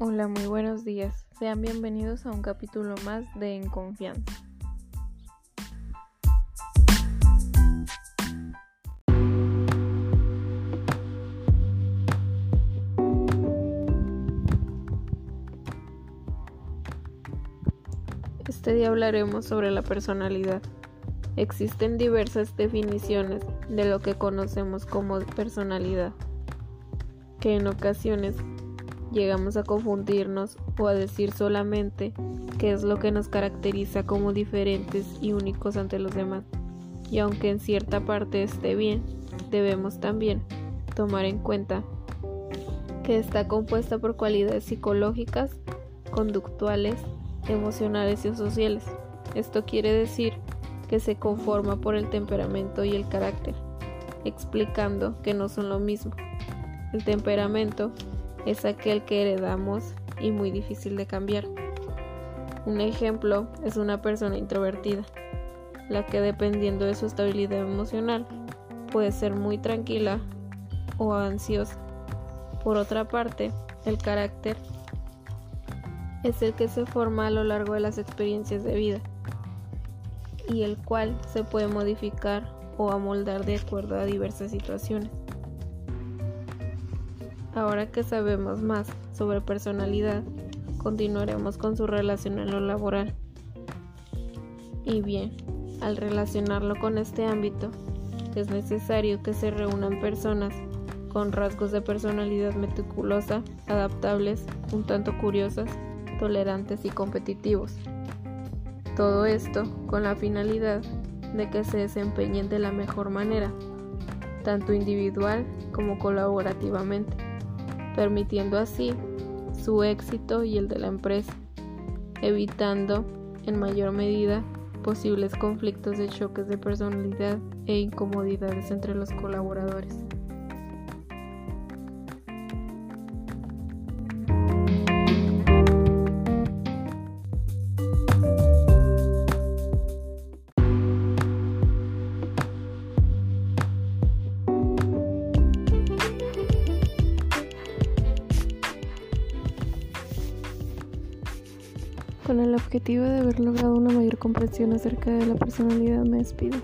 Hola, muy buenos días. Sean bienvenidos a un capítulo más de En Confianza. Este día hablaremos sobre la personalidad. Existen diversas definiciones de lo que conocemos como personalidad, que en ocasiones llegamos a confundirnos o a decir solamente qué es lo que nos caracteriza como diferentes y únicos ante los demás. Y aunque en cierta parte esté bien, debemos también tomar en cuenta que está compuesta por cualidades psicológicas, conductuales, emocionales y sociales. Esto quiere decir que se conforma por el temperamento y el carácter, explicando que no son lo mismo. El temperamento es aquel que heredamos y muy difícil de cambiar. Un ejemplo es una persona introvertida, la que dependiendo de su estabilidad emocional puede ser muy tranquila o ansiosa. Por otra parte, el carácter es el que se forma a lo largo de las experiencias de vida y el cual se puede modificar o amoldar de acuerdo a diversas situaciones. Ahora que sabemos más sobre personalidad, continuaremos con su relación en lo laboral. Y bien, al relacionarlo con este ámbito, es necesario que se reúnan personas con rasgos de personalidad meticulosa, adaptables, un tanto curiosas, tolerantes y competitivos. Todo esto con la finalidad de que se desempeñen de la mejor manera, tanto individual como colaborativamente permitiendo así su éxito y el de la empresa, evitando en mayor medida posibles conflictos de choques de personalidad e incomodidades entre los colaboradores. Con el objetivo de haber logrado una mayor comprensión acerca de la personalidad me despido.